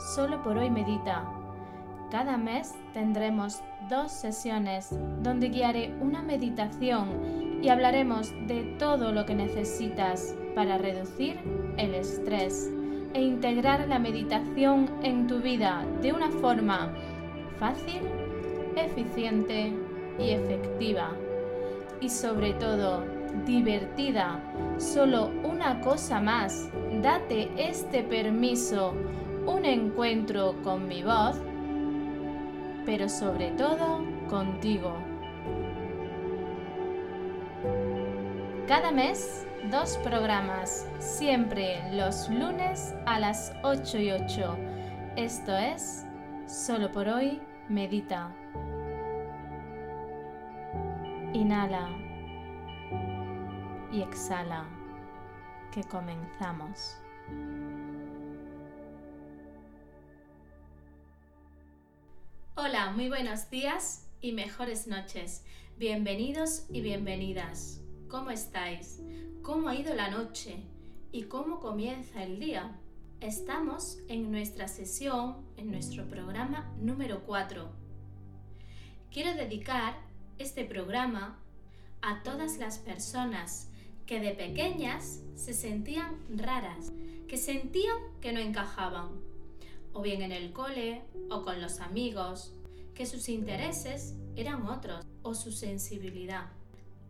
Solo por hoy Medita. Cada mes tendremos dos sesiones donde guiaré una meditación y hablaremos de todo lo que necesitas para reducir el estrés e integrar la meditación en tu vida de una forma fácil, eficiente y efectiva. Y sobre todo, divertida. Solo una cosa más. Date este permiso. Un encuentro con mi voz, pero sobre todo contigo. Cada mes, dos programas, siempre los lunes a las 8 y 8. Esto es, solo por hoy, medita. Inhala y exhala, que comenzamos. Hola, muy buenos días y mejores noches. Bienvenidos y bienvenidas. ¿Cómo estáis? ¿Cómo ha ido la noche? ¿Y cómo comienza el día? Estamos en nuestra sesión, en nuestro programa número 4. Quiero dedicar este programa a todas las personas que de pequeñas se sentían raras, que sentían que no encajaban, o bien en el cole o con los amigos, que sus intereses eran otros o su sensibilidad.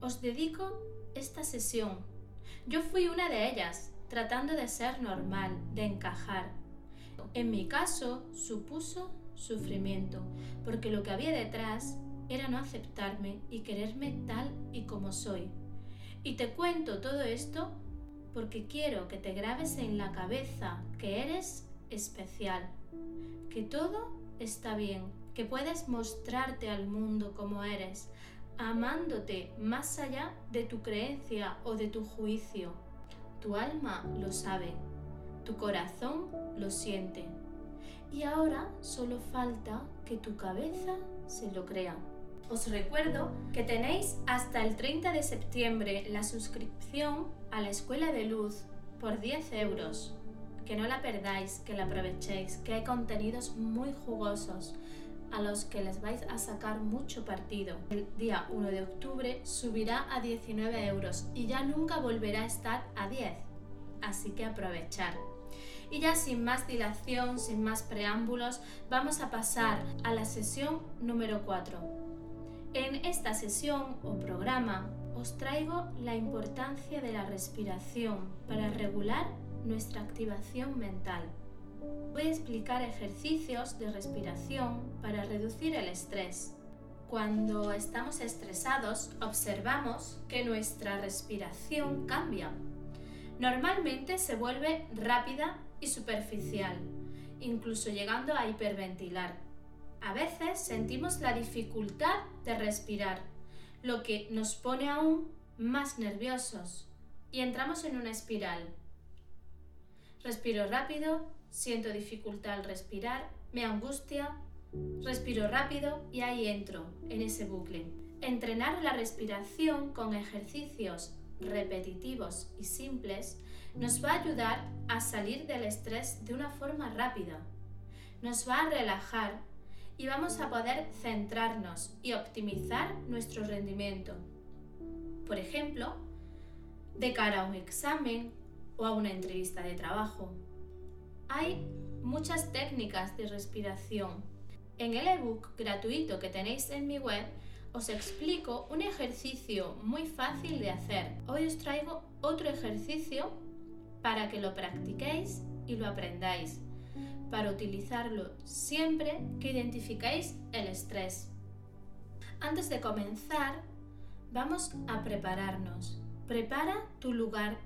Os dedico esta sesión. Yo fui una de ellas, tratando de ser normal, de encajar. En mi caso, supuso sufrimiento, porque lo que había detrás era no aceptarme y quererme tal y como soy. Y te cuento todo esto porque quiero que te grabes en la cabeza que eres especial, que todo está bien, que puedes mostrarte al mundo como eres, amándote más allá de tu creencia o de tu juicio. Tu alma lo sabe, tu corazón lo siente. Y ahora solo falta que tu cabeza se lo crea. Os recuerdo que tenéis hasta el 30 de septiembre la suscripción a la Escuela de Luz por 10 euros. Que no la perdáis, que la aprovechéis, que hay contenidos muy jugosos a los que les vais a sacar mucho partido. El día 1 de octubre subirá a 19 euros y ya nunca volverá a estar a 10. Así que aprovechar. Y ya sin más dilación, sin más preámbulos, vamos a pasar a la sesión número 4 en esta sesión o programa os traigo la importancia de la respiración para regular nuestra activación mental. Voy a explicar ejercicios de respiración para reducir el estrés. Cuando estamos estresados observamos que nuestra respiración cambia. Normalmente se vuelve rápida y superficial, incluso llegando a hiperventilar a veces sentimos la dificultad de respirar, lo que nos pone aún más nerviosos y entramos en una espiral. Respiro rápido, siento dificultad al respirar, me angustia, respiro rápido y ahí entro en ese bucle. Entrenar la respiración con ejercicios repetitivos y simples nos va a ayudar a salir del estrés de una forma rápida. Nos va a relajar y vamos a poder centrarnos y optimizar nuestro rendimiento. Por ejemplo, de cara a un examen o a una entrevista de trabajo. Hay muchas técnicas de respiración. En el ebook gratuito que tenéis en mi web os explico un ejercicio muy fácil de hacer. Hoy os traigo otro ejercicio para que lo practiquéis y lo aprendáis para utilizarlo siempre que identificáis el estrés. Antes de comenzar, vamos a prepararnos. Prepara tu lugar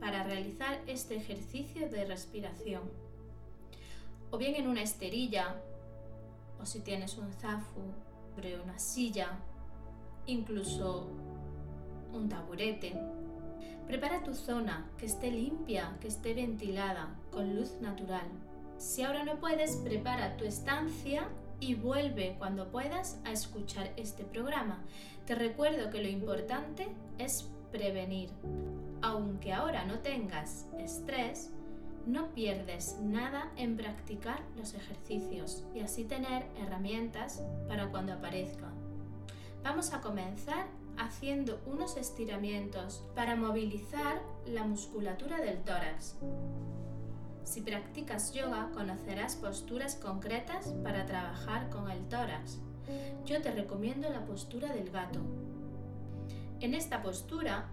para realizar este ejercicio de respiración. o bien en una esterilla, o si tienes un zafu, sobre una silla, incluso un taburete. Prepara tu zona, que esté limpia, que esté ventilada, con luz natural. Si ahora no puedes, prepara tu estancia y vuelve cuando puedas a escuchar este programa. Te recuerdo que lo importante es prevenir. Aunque ahora no tengas estrés, no pierdes nada en practicar los ejercicios y así tener herramientas para cuando aparezca. Vamos a comenzar haciendo unos estiramientos para movilizar la musculatura del tórax. Si practicas yoga, conocerás posturas concretas para trabajar con el tórax. Yo te recomiendo la postura del gato. En esta postura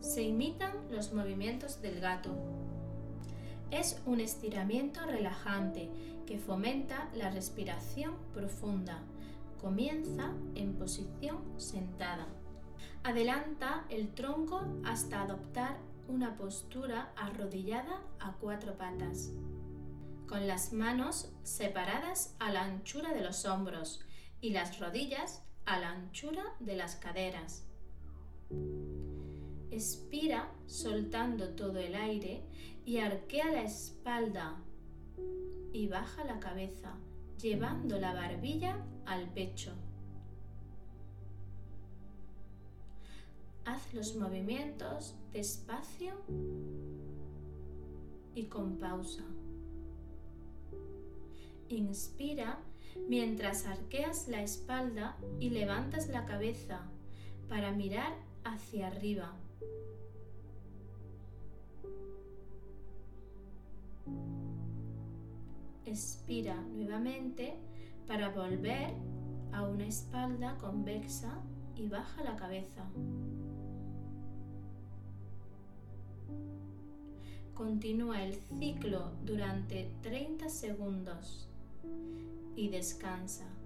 se imitan los movimientos del gato. Es un estiramiento relajante que fomenta la respiración profunda. Comienza en posición sentada. Adelanta el tronco hasta adoptar una postura arrodillada a cuatro patas, con las manos separadas a la anchura de los hombros y las rodillas a la anchura de las caderas. Expira soltando todo el aire y arquea la espalda y baja la cabeza, llevando la barbilla al pecho. Haz los movimientos despacio y con pausa. Inspira mientras arqueas la espalda y levantas la cabeza para mirar hacia arriba. Expira nuevamente para volver a una espalda convexa y baja la cabeza. Continúa el ciclo durante 30 segundos y descansa.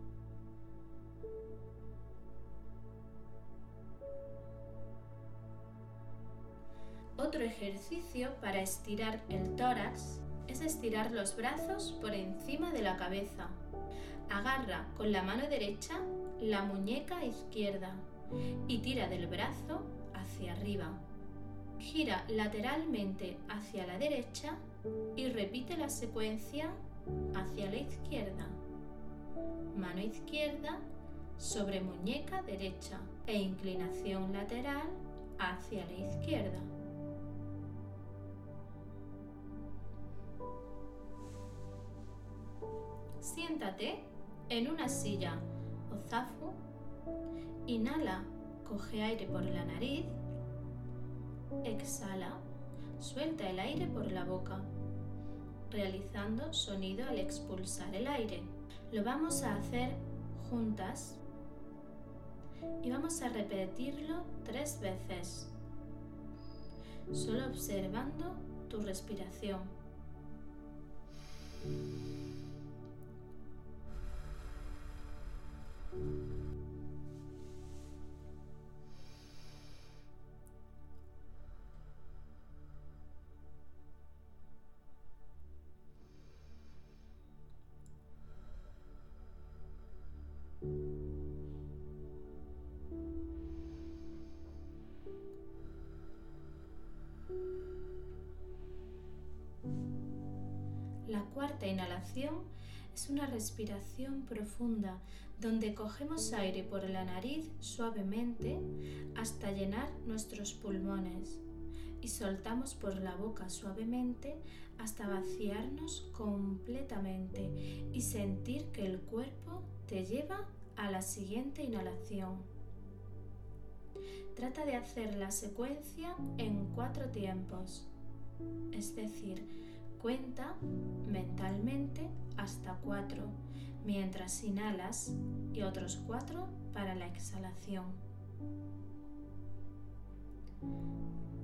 Otro ejercicio para estirar el tórax es estirar los brazos por encima de la cabeza. Agarra con la mano derecha la muñeca izquierda y tira del brazo hacia arriba. Gira lateralmente hacia la derecha y repite la secuencia hacia la izquierda. Mano izquierda sobre muñeca derecha e inclinación lateral hacia la izquierda. Siéntate en una silla o zafu. Inhala, coge aire por la nariz Exhala. Suelta el aire por la boca, realizando sonido al expulsar el aire. Lo vamos a hacer juntas y vamos a repetirlo tres veces, solo observando tu respiración. Cuarta inhalación es una respiración profunda donde cogemos aire por la nariz suavemente hasta llenar nuestros pulmones y soltamos por la boca suavemente hasta vaciarnos completamente y sentir que el cuerpo te lleva a la siguiente inhalación. Trata de hacer la secuencia en cuatro tiempos, es decir, cuenta mentalmente hasta cuatro mientras inhalas y otros cuatro para la exhalación.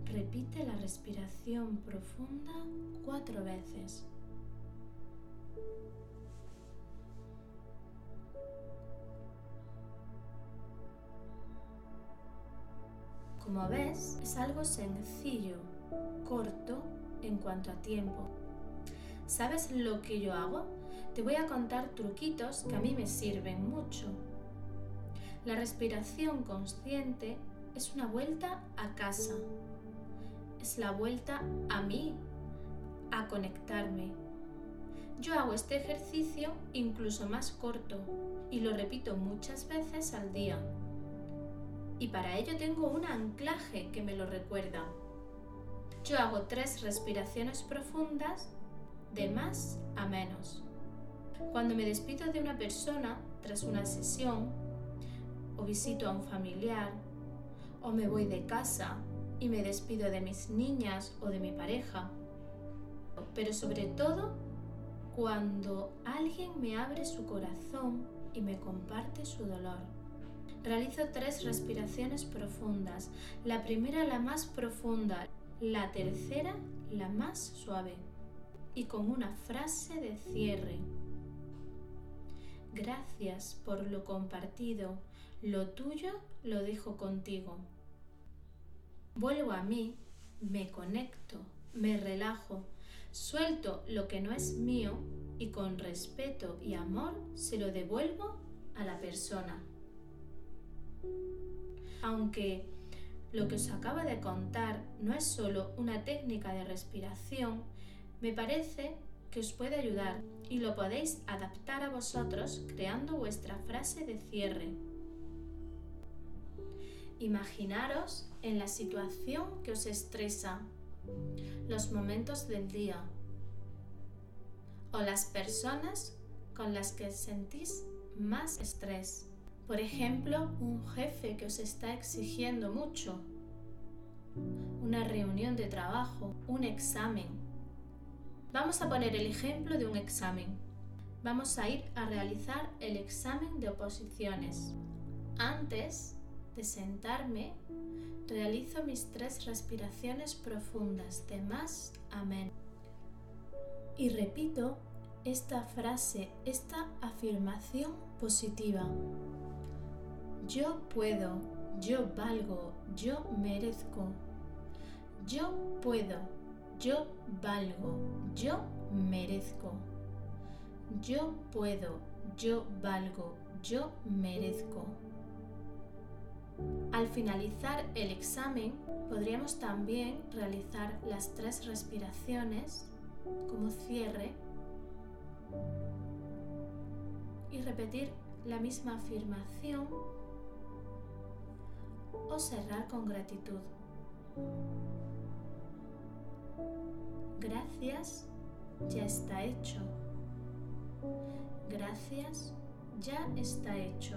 Repite la respiración profunda cuatro veces. Como ves, es algo sencillo, corto en cuanto a tiempo. ¿Sabes lo que yo hago? Te voy a contar truquitos que a mí me sirven mucho. La respiración consciente es una vuelta a casa. Es la vuelta a mí, a conectarme. Yo hago este ejercicio incluso más corto y lo repito muchas veces al día. Y para ello tengo un anclaje que me lo recuerda. Yo hago tres respiraciones profundas de más a menos. Cuando me despido de una persona tras una sesión, o visito a un familiar, o me voy de casa y me despido de mis niñas o de mi pareja, pero sobre todo cuando alguien me abre su corazón y me comparte su dolor. Realizo tres respiraciones profundas, la primera la más profunda, la tercera la más suave y con una frase de cierre. Gracias por lo compartido, lo tuyo lo dejo contigo. Vuelvo a mí, me conecto, me relajo, suelto lo que no es mío y con respeto y amor se lo devuelvo a la persona. Aunque lo que os acabo de contar no es solo una técnica de respiración, me parece que os puede ayudar y lo podéis adaptar a vosotros creando vuestra frase de cierre. Imaginaros en la situación que os estresa, los momentos del día o las personas con las que sentís más estrés. Por ejemplo, un jefe que os está exigiendo mucho, una reunión de trabajo, un examen Vamos a poner el ejemplo de un examen. Vamos a ir a realizar el examen de oposiciones. Antes de sentarme, realizo mis tres respiraciones profundas de más a menos. Y repito esta frase, esta afirmación positiva. Yo puedo, yo valgo, yo merezco. Yo puedo, yo valgo, yo merezco. Yo puedo, yo valgo, yo merezco. Al finalizar el examen, podríamos también realizar las tres respiraciones como cierre y repetir la misma afirmación o cerrar con gratitud. Gracias, ya está hecho. Gracias, ya está hecho.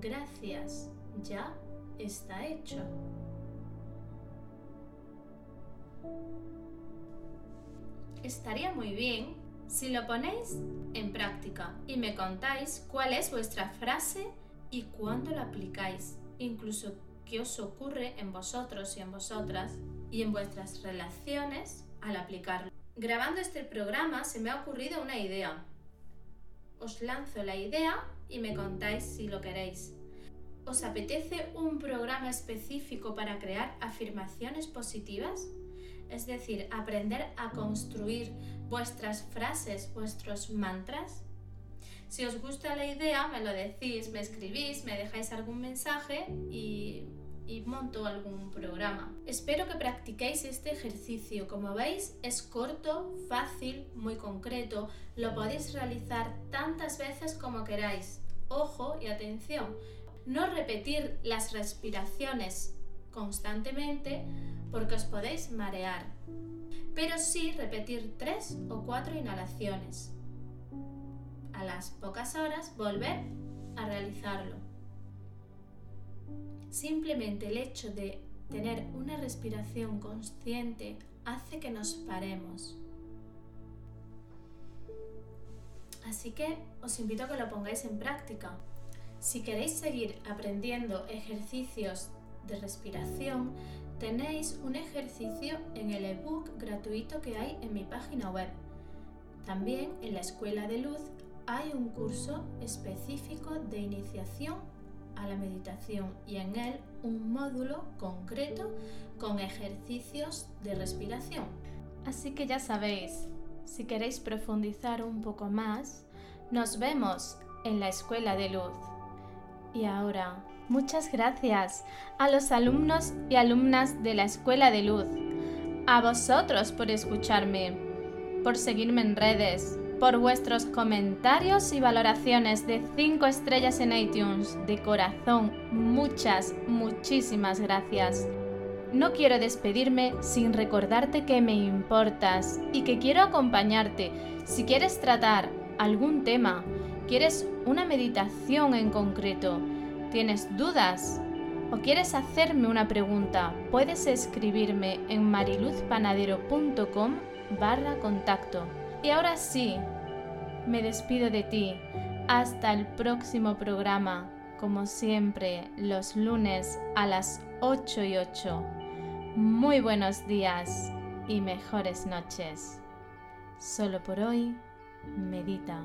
Gracias, ya está hecho. Estaría muy bien si lo ponéis en práctica y me contáis cuál es vuestra frase y cuándo la aplicáis, incluso qué os ocurre en vosotros y en vosotras y en vuestras relaciones al aplicarlo. Grabando este programa se me ha ocurrido una idea. Os lanzo la idea y me contáis si lo queréis. ¿Os apetece un programa específico para crear afirmaciones positivas? Es decir, aprender a construir vuestras frases, vuestros mantras. Si os gusta la idea, me lo decís, me escribís, me dejáis algún mensaje y y monto algún programa. Espero que practiquéis este ejercicio. Como veis, es corto, fácil, muy concreto. Lo podéis realizar tantas veces como queráis. Ojo y atención, no repetir las respiraciones constantemente porque os podéis marear, pero sí repetir tres o cuatro inhalaciones. A las pocas horas volver a realizarlo. Simplemente el hecho de tener una respiración consciente hace que nos paremos. Así que os invito a que lo pongáis en práctica. Si queréis seguir aprendiendo ejercicios de respiración, tenéis un ejercicio en el ebook gratuito que hay en mi página web. También en la Escuela de Luz hay un curso específico de iniciación a la meditación y en él un módulo concreto con ejercicios de respiración. Así que ya sabéis, si queréis profundizar un poco más, nos vemos en la Escuela de Luz. Y ahora, muchas gracias a los alumnos y alumnas de la Escuela de Luz, a vosotros por escucharme, por seguirme en redes, por vuestros comentarios y valoraciones de 5 estrellas en iTunes. De corazón, muchas, muchísimas gracias. No quiero despedirme sin recordarte que me importas y que quiero acompañarte. Si quieres tratar algún tema, quieres una meditación en concreto, tienes dudas o quieres hacerme una pregunta, puedes escribirme en mariluzpanadero.com barra contacto. Y ahora sí, me despido de ti. Hasta el próximo programa, como siempre, los lunes a las 8 y 8. Muy buenos días y mejores noches. Solo por hoy, medita.